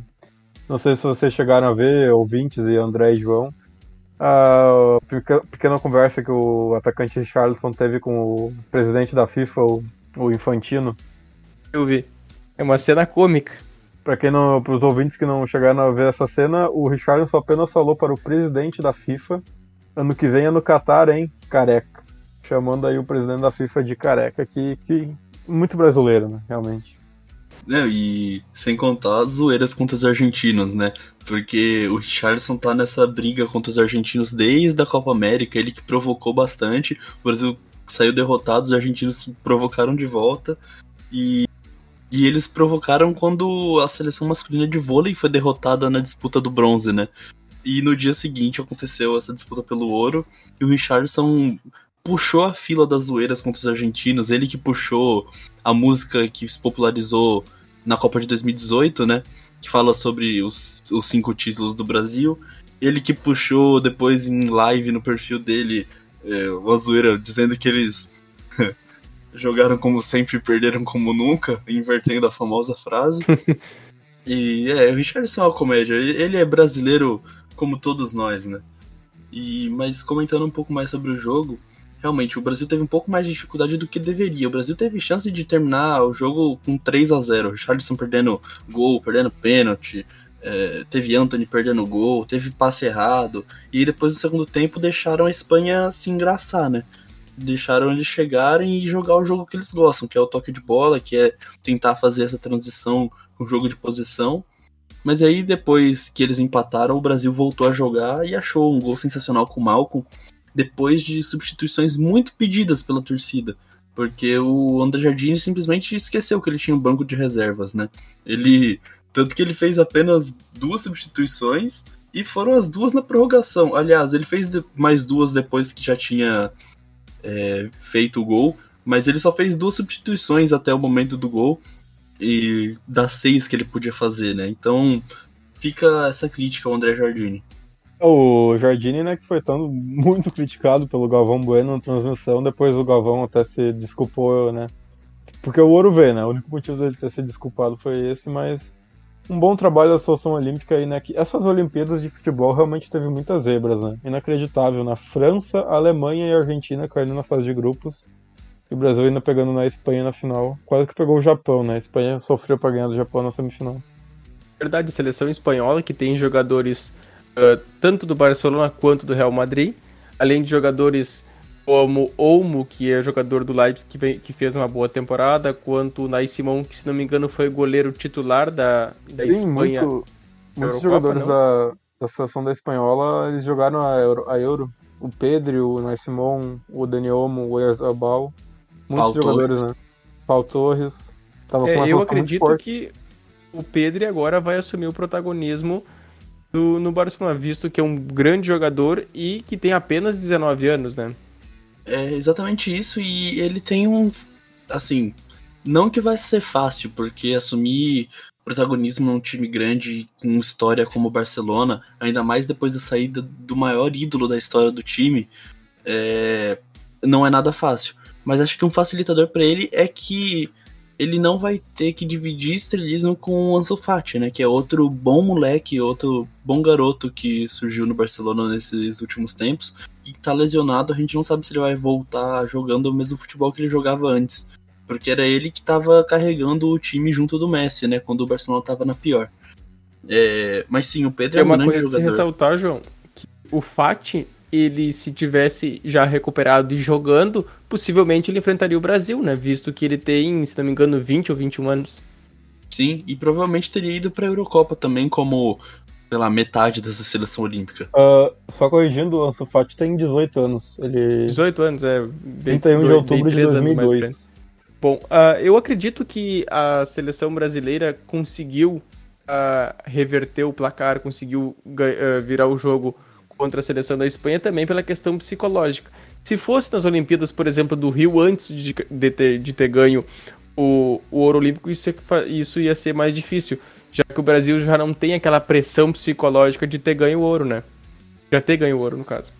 não sei se vocês chegaram a ver, ouvintes e André e João, a pequena conversa que o atacante Richarlison teve com o presidente da FIFA, o, o Infantino. Eu vi. É uma cena cômica. Para quem não, os ouvintes que não chegaram a ver essa cena, o Richarlison apenas falou para o presidente da FIFA: ano que vem é no Catar, hein, careca. Chamando aí o presidente da FIFA de careca, que, que muito brasileiro, né, realmente. Não, e sem contar as zoeiras contra os argentinos, né? Porque o Richardson tá nessa briga contra os argentinos desde a Copa América, ele que provocou bastante. O Brasil saiu derrotado, os argentinos provocaram de volta. E, e eles provocaram quando a seleção masculina de vôlei foi derrotada na disputa do bronze, né? E no dia seguinte aconteceu essa disputa pelo ouro e o Richardson puxou a fila das zoeiras contra os argentinos, ele que puxou a música que se popularizou na Copa de 2018, né? Que fala sobre os, os cinco títulos do Brasil. Ele que puxou depois em live no perfil dele é, uma zoeira dizendo que eles [laughs] jogaram como sempre e perderam como nunca, invertendo a famosa frase. [laughs] e é, o Richardson é uma comédia. Ele é brasileiro como todos nós, né? E, mas comentando um pouco mais sobre o jogo, realmente o Brasil teve um pouco mais de dificuldade do que deveria. O Brasil teve chance de terminar o jogo com 3 a 0 Richardson perdendo gol, perdendo pênalti. É, teve Anthony perdendo gol, teve passe errado, e depois no segundo tempo deixaram a Espanha se engraçar, né? Deixaram eles chegarem e jogar o jogo que eles gostam, que é o toque de bola, que é tentar fazer essa transição com o jogo de posição. Mas aí depois que eles empataram, o Brasil voltou a jogar e achou um gol sensacional com o Malcolm, depois de substituições muito pedidas pela torcida. Porque o André Jardine simplesmente esqueceu que ele tinha um banco de reservas, né? Ele. Tanto que ele fez apenas duas substituições e foram as duas na prorrogação. Aliás, ele fez mais duas depois que já tinha é, feito o gol, mas ele só fez duas substituições até o momento do gol e das seis que ele podia fazer, né? Então fica essa crítica ao André Jardine. O Jardine, né, que foi tão [laughs] muito criticado pelo Galvão Bueno na transmissão, depois o Galvão até se desculpou, né? Porque o ouro veio, né? O único motivo dele ter se desculpado foi esse, mas um bom trabalho da seleção olímpica aí, né? Que essas Olimpíadas de futebol realmente teve muitas zebras, né? Inacreditável. Na França, Alemanha e Argentina caindo na fase de grupos. E o Brasil ainda pegando na Espanha na final. Quase que pegou o Japão, né? A Espanha sofreu para ganhar do Japão na semifinal. Verdade, seleção espanhola que tem jogadores uh, tanto do Barcelona quanto do Real Madrid, além de jogadores como Olmo, que é jogador do Leipzig, que, vem, que fez uma boa temporada, quanto o Nai Simon, que se não me engano foi goleiro titular da, da Sim, Espanha. muito- muitos Eurocopa, jogadores não? da, da seleção da Espanhola eles jogaram a Euro. A Euro. O Pedro, o Nai Simon, o Dani Olmo, o Oyarzabal. Muitos Pau jogadores, Torres. né? Paulo Torres. Tava com É, uma eu acredito forte. que o Pedri agora vai assumir o protagonismo do, no Barcelona, visto que é um grande jogador e que tem apenas 19 anos, né? É exatamente isso, e ele tem um. Assim, não que vai ser fácil, porque assumir protagonismo num time grande com história como o Barcelona, ainda mais depois da saída do maior ídolo da história do time, é, não é nada fácil. Mas acho que um facilitador pra ele é que ele não vai ter que dividir estrelismo com o Ansu Fati, né? Que é outro bom moleque, outro bom garoto que surgiu no Barcelona nesses últimos tempos e que tá lesionado, a gente não sabe se ele vai voltar jogando o mesmo futebol que ele jogava antes. Porque era ele que tava carregando o time junto do Messi, né? Quando o Barcelona tava na pior. É, mas sim, o Pedro é, É um uma grande coisa de se jogador. ressaltar, João, que o Fati, ele se tivesse já recuperado e jogando, possivelmente ele enfrentaria o Brasil, né? Visto que ele tem, se não me engano, 20 ou 21 anos. Sim, e provavelmente teria ido pra Eurocopa também como, sei lá, metade dessa seleção olímpica. Ah, só corrigindo, o Ansu Fati tem 18 anos. Ele 18 anos, é. Bem, 31 de outubro bem de três anos mais 2002. pra frente. Bom, ah, eu acredito que a seleção brasileira conseguiu ah, reverter o placar, conseguiu virar o jogo contra a seleção da Espanha também pela questão psicológica. Se fosse nas Olimpíadas, por exemplo, do Rio, antes de, de ter, de ter ganho o, o ouro olímpico, isso, fa- isso ia ser mais difícil, já que o Brasil já não tem aquela pressão psicológica de ter ganho o ouro, né? Já ter ganho o ouro, no caso.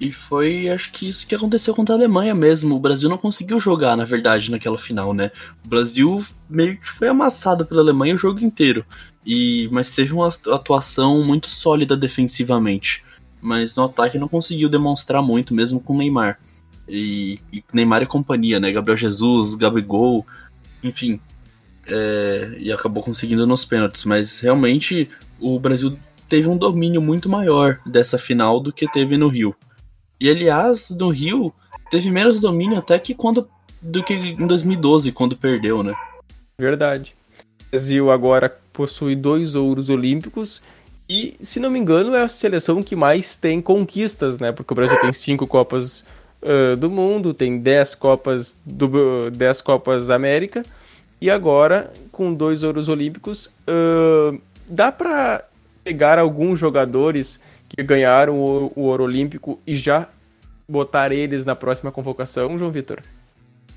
E foi, acho que isso que aconteceu contra a Alemanha mesmo. O Brasil não conseguiu jogar, na verdade, naquela final, né? O Brasil meio que foi amassado pela Alemanha o jogo inteiro. E mas teve uma atuação muito sólida defensivamente. Mas no ataque não conseguiu demonstrar muito, mesmo com o Neymar. E, e Neymar e companhia, né? Gabriel Jesus, Gabigol, enfim. É, e acabou conseguindo nos pênaltis. Mas realmente o Brasil teve um domínio muito maior dessa final do que teve no Rio. E aliás, no Rio teve menos domínio até que quando do que em 2012, quando perdeu, né? Verdade. O Brasil agora possui dois ouros olímpicos e, se não me engano, é a seleção que mais tem conquistas, né? Porque o Brasil tem cinco Copas ah, do Mundo, tem dez Copas do dez Copas da América e agora com dois ouros olímpicos ah, dá pra pegar alguns jogadores que ganharam o, o ouro olímpico e já botar eles na próxima convocação, João Vitor.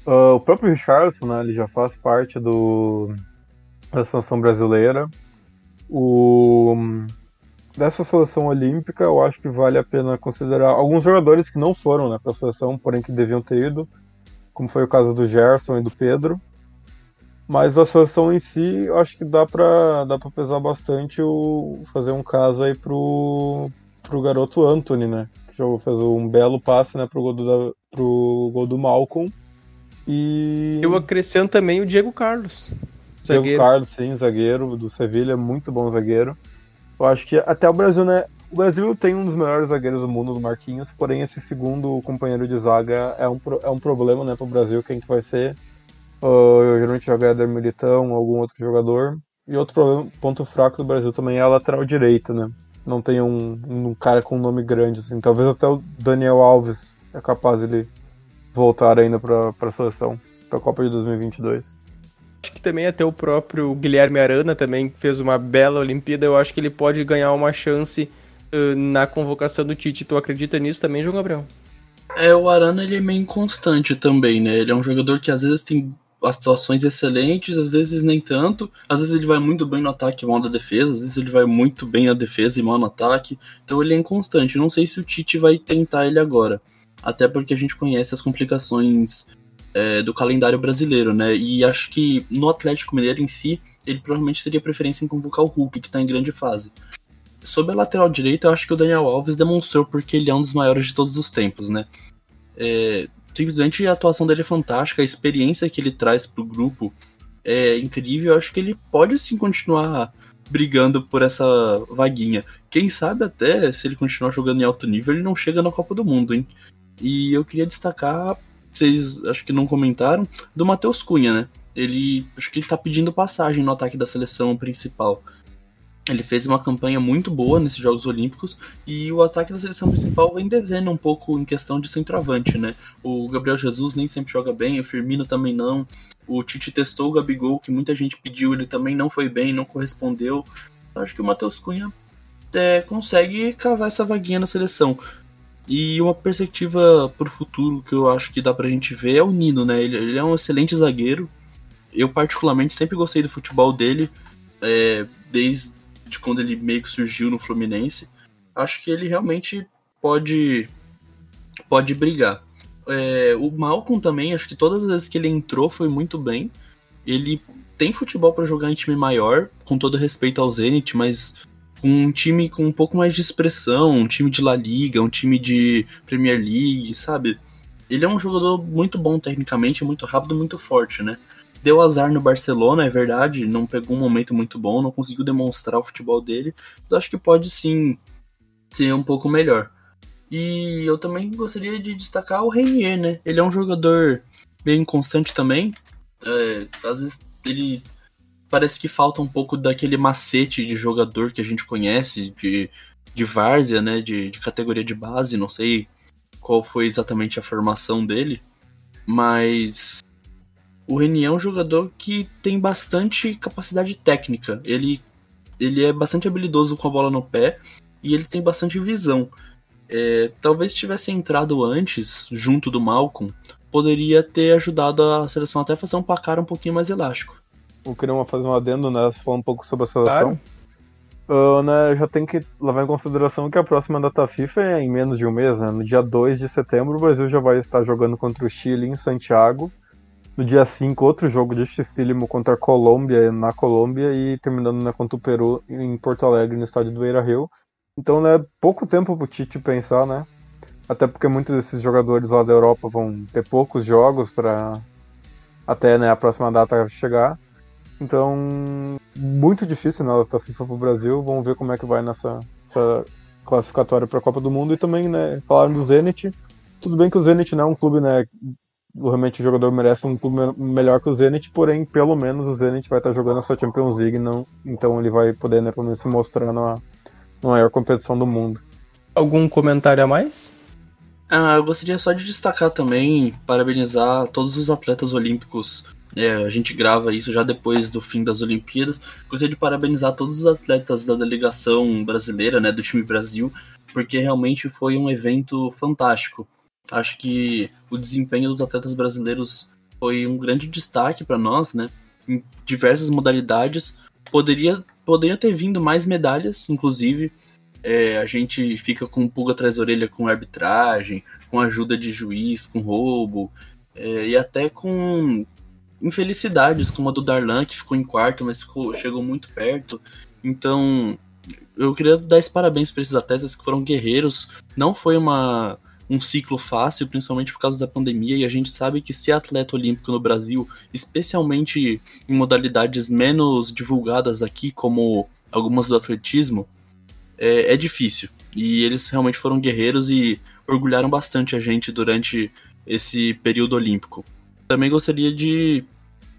Ah, o próprio Richardson, né, ele já faz parte do, da seleção brasileira. O, dessa seleção olímpica, eu acho que vale a pena considerar alguns jogadores que não foram né, para a seleção, porém que deviam ter ido, como foi o caso do Gerson e do Pedro. Mas a seleção em si, eu acho que dá para dá pra pesar bastante o fazer um caso aí pro, pro garoto Anthony, né? Que jogou, fez um belo passe né, pro, gol do, da- pro gol do Malcolm. E Eu acrescento também o Diego Carlos. Diego zagueiro. Carlos, sim, zagueiro do Sevilha, muito bom zagueiro. Eu acho que até o Brasil, né? O Brasil tem um dos melhores zagueiros do mundo, o Marquinhos, porém esse segundo companheiro de zaga é um, é um problema, né, pro Brasil, quem que vai ser. Ah, geralmente Éder Militão, algum outro jogador. E outro problema, ponto fraco do Brasil também é a lateral direita, né? Não tem um, um cara com um nome grande, assim. Talvez até o Daniel Alves é capaz de ele voltar ainda pra, pra seleção, pra Copa de 2022. Acho que também até o próprio Guilherme Arana também fez uma bela Olimpíada. Eu acho que ele pode ganhar uma chance eh, na convocação do Tite. Tu acredita nisso também, João Gabriel? É, o Arana ele é meio inconstante também, né? Ele é um jogador que às vezes tem atuações excelentes, às vezes nem tanto. Às vezes ele vai muito bem no ataque e mal na defesa, às vezes ele vai muito bem na defesa e mal no ataque. Então ele é inconstante. Não sei se o Tite vai tentar ele agora. Até porque a gente conhece as complicações é, do calendário brasileiro, né? E acho que no Atlético Mineiro em si, ele provavelmente teria preferência em convocar o Hulk, que tá em grande fase. Sobre a lateral direita, eu acho que o Daniel Alves demonstrou porque ele é um dos maiores de todos os tempos, né? É, simplesmente a atuação dele é fantástica, a experiência que ele traz pro grupo é incrível. Eu acho que ele pode sim continuar brigando por essa vaguinha. Quem sabe até, se ele continuar jogando em alto nível, ele não chega na Copa do Mundo, hein? E eu queria destacar, vocês acho que não comentaram, do Matheus Cunha, né? Ele acho que ele tá pedindo passagem no ataque da seleção principal. Ele fez uma campanha muito boa nesses Jogos Olímpicos e o ataque da seleção principal vem devendo um pouco em questão de centroavante, né? O Gabriel Jesus nem sempre joga bem, o Firmino também não. O Tite testou o Gabigol, que muita gente pediu, ele também não foi bem, não correspondeu. Acho que o Matheus Cunha é, consegue cavar essa vaguinha na seleção. E uma perspectiva para o futuro que eu acho que dá pra gente ver é o Nino, né? Ele, ele é um excelente zagueiro. Eu, particularmente, sempre gostei do futebol dele, é, desde quando ele meio que surgiu no Fluminense. Acho que ele realmente pode, pode brigar. É, o Malcolm também, acho que todas as vezes que ele entrou foi muito bem. Ele tem futebol para jogar em time maior, com todo respeito ao Zenit, mas um time com um pouco mais de expressão, um time de La Liga, um time de Premier League, sabe? Ele é um jogador muito bom tecnicamente, muito rápido, muito forte, né? Deu azar no Barcelona, é verdade, não pegou um momento muito bom, não conseguiu demonstrar o futebol dele, mas acho que pode sim ser um pouco melhor. E eu também gostaria de destacar o Reinier, né? Ele é um jogador bem inconstante também. É, às vezes ele parece que falta um pouco daquele macete de jogador que a gente conhece, de, de várzea, né? De, de categoria de base, não sei qual foi exatamente a formação dele, mas o Renier é um jogador que tem bastante capacidade técnica. Ele, ele é bastante habilidoso com a bola no pé e ele tem bastante visão. É, talvez tivesse entrado antes, junto do Malcolm, poderia ter ajudado a seleção até fazer um placar um pouquinho mais elástico eu queria fazer um adendo, né? Falar um pouco sobre a seleção. Claro. Uh, né, já tem que levar em consideração que a próxima data FIFA é em menos de um mês, né? No dia 2 de setembro, o Brasil já vai estar jogando contra o Chile em Santiago. No dia 5, outro jogo dificílimo contra a Colômbia, na Colômbia, e terminando né, contra o Peru em Porto Alegre, no estádio do Beira Rio. Então, né, pouco tempo pro Tite pensar, né? Até porque muitos desses jogadores lá da Europa vão ter poucos jogos para até né, a próxima data chegar. Então, muito difícil na né, data FIFA pro Brasil. Vamos ver como é que vai nessa, nessa classificatória para a Copa do Mundo. E também, né, falaram do Zenit. Tudo bem que o Zenit não é um clube, né, realmente o jogador merece um clube melhor que o Zenit, porém, pelo menos o Zenit vai estar jogando a sua Champions League, não, então ele vai poder, né, pelo menos se mostrar na, na maior competição do mundo. Algum comentário a mais? Ah, eu gostaria só de destacar também, parabenizar todos os atletas olímpicos é, a gente grava isso já depois do fim das Olimpíadas. Gostaria de parabenizar todos os atletas da delegação brasileira, né, do time Brasil, porque realmente foi um evento fantástico. Acho que o desempenho dos atletas brasileiros foi um grande destaque para nós, né, em diversas modalidades. Poderia, poderia ter vindo mais medalhas, inclusive. É, a gente fica com pulga atrás da orelha com arbitragem, com ajuda de juiz, com roubo, é, e até com infelicidades, como a do Darlan, que ficou em quarto, mas ficou, chegou muito perto. Então, eu queria dar esse parabéns para esses atletas que foram guerreiros. Não foi uma, um ciclo fácil, principalmente por causa da pandemia, e a gente sabe que ser atleta olímpico no Brasil, especialmente em modalidades menos divulgadas aqui, como algumas do atletismo, é, é difícil. E eles realmente foram guerreiros e orgulharam bastante a gente durante esse período olímpico. Também gostaria de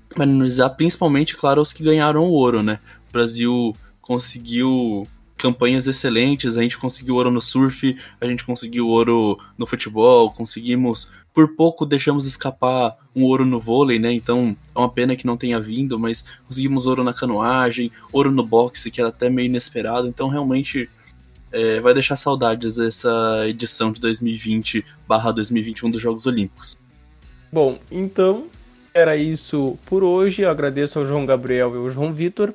parabenizar principalmente, claro, os que ganharam o ouro, né? O Brasil conseguiu campanhas excelentes, a gente conseguiu ouro no surf, a gente conseguiu ouro no futebol, conseguimos, por pouco deixamos escapar um ouro no vôlei, né? Então é uma pena que não tenha vindo, mas conseguimos ouro na canoagem, ouro no boxe, que era até meio inesperado, então realmente é, vai deixar saudades dessa edição de 2020/2021 dos Jogos Olímpicos. Bom, então era isso por hoje. Eu agradeço ao João Gabriel e ao João Vitor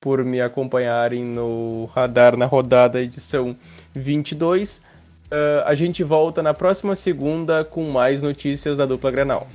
por me acompanharem no Radar na rodada edição 22. Uh, a gente volta na próxima segunda com mais notícias da dupla Grenal.